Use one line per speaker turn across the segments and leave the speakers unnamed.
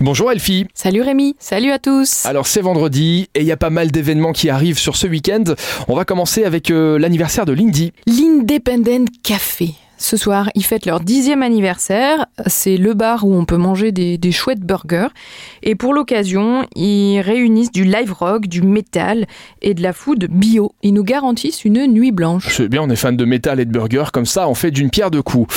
Bonjour Elfie.
Salut Rémi, salut à tous.
Alors c'est vendredi et il y a pas mal d'événements qui arrivent sur ce week-end. On va commencer avec euh, l'anniversaire de l'Indy.
L'Independent Café. Ce soir, ils fêtent leur dixième anniversaire. C'est le bar où on peut manger des, des chouettes burgers. Et pour l'occasion, ils réunissent du live rock, du métal et de la food bio. Ils nous garantissent une nuit blanche.
C'est bien, on est fan de métal et de burgers, comme ça on fait d'une pierre deux coups.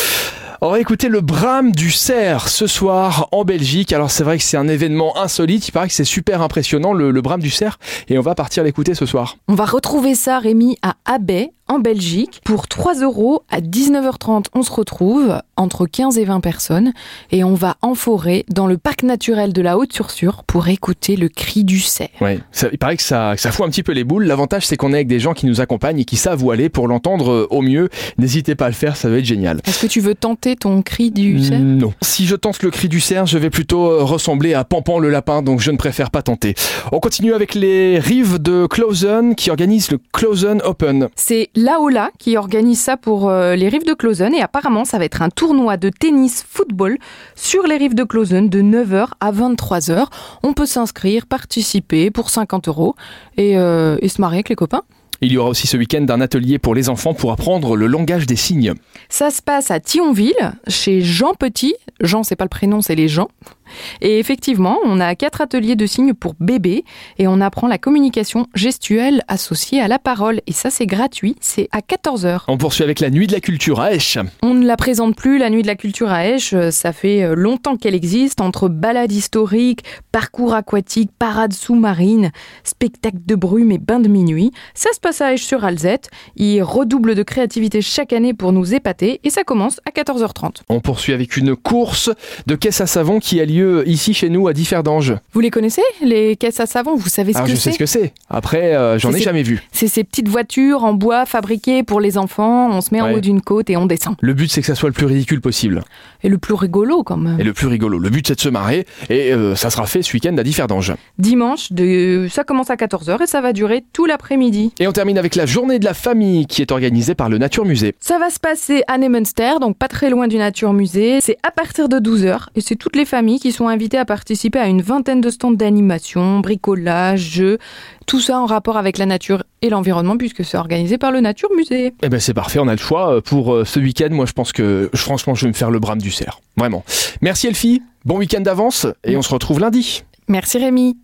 On va écouter le Bram du Cerf ce soir en Belgique. Alors c'est vrai que c'est un événement insolite, il paraît que c'est super impressionnant le, le Bram du Cerf et on va partir l'écouter ce soir.
On va retrouver ça, Rémi, à Abbey, en Belgique. Pour 3 euros, à 19h30, on se retrouve entre 15 et 20 personnes et on va en forêt dans le parc naturel de la Haute-Sursure pour écouter le cri du cerf.
Ouais, ça, il paraît que ça, que ça fout un petit peu les boules. L'avantage c'est qu'on est avec des gens qui nous accompagnent et qui savent où aller pour l'entendre euh, au mieux. N'hésitez pas à le faire, ça va être génial.
Est-ce que tu veux tenter ton cri du cerf?
Non. Si je tente le cri du cerf, je vais plutôt euh, ressembler à Pampan le lapin, donc je ne préfère pas tenter. On continue avec les rives de Clausen qui organisent le Clausen Open.
C'est Laola qui organise ça pour euh, les rives de Clausen et apparemment ça va être un tournoi de tennis football sur les rives de Clausen de 9h à 23h. On peut s'inscrire, participer pour 50 euros et, euh, et se marier avec les copains.
Il y aura aussi ce week-end un atelier pour les enfants pour apprendre le langage des signes.
Ça se passe à Thionville, chez Jean Petit. Jean, c'est pas le prénom, c'est les gens. Et effectivement, on a quatre ateliers de signes pour bébés et on apprend la communication gestuelle associée à la parole. Et ça, c'est gratuit, c'est à 14h.
On poursuit avec la nuit de la culture à Esch.
On ne la présente plus, la nuit de la culture à Esch. Ça fait euh, longtemps qu'elle existe entre balades historiques, parcours aquatiques, parades sous-marines, spectacles de brume et bains de minuit. Ça se passe à Esch sur Alzette. Il redouble de créativité chaque année pour nous épater et ça commence à 14h30.
On poursuit avec une course de caisse à savon qui a lieu ici chez nous à Differdange.
Vous les connaissez, les caisses à savon Vous savez ce
Alors
que
je sais
c'est
ce que c'est. Après, euh, j'en
C'est-
ai
c'est-
jamais vu.
C'est ces petites voitures en bois fabriquées pour les enfants. On se met en haut d'une côte et on descend.
Le but c'est que ça soit le plus ridicule possible
Et le plus rigolo quand même.
et le plus rigolo. Le but c'est de se marrer et euh, ça sera fait ce week-end à Differdange.
Dimanche, de... ça commence à 14h et ça va durer tout l'après-midi.
Et on termine avec la journée de la famille qui est organisée par le Nature Musée.
Ça va se passer à Neumünster, donc pas très loin du Nature Musée. C'est à partir de 12h et c'est toutes les familles qui sont invitées à participer à une vingtaine de stands d'animation, bricolage, jeux, tout ça en rapport avec la nature et l'environnement puisque c'est organisé par le Nature Musée.
Eh ben c'est parfait, on a le choix euh, pour euh, ce week-end. Moi je pense que franchement je vais me faire le brame du cerf. Vraiment. Merci Elfie, bon week-end d'avance et on se retrouve lundi.
Merci Rémi.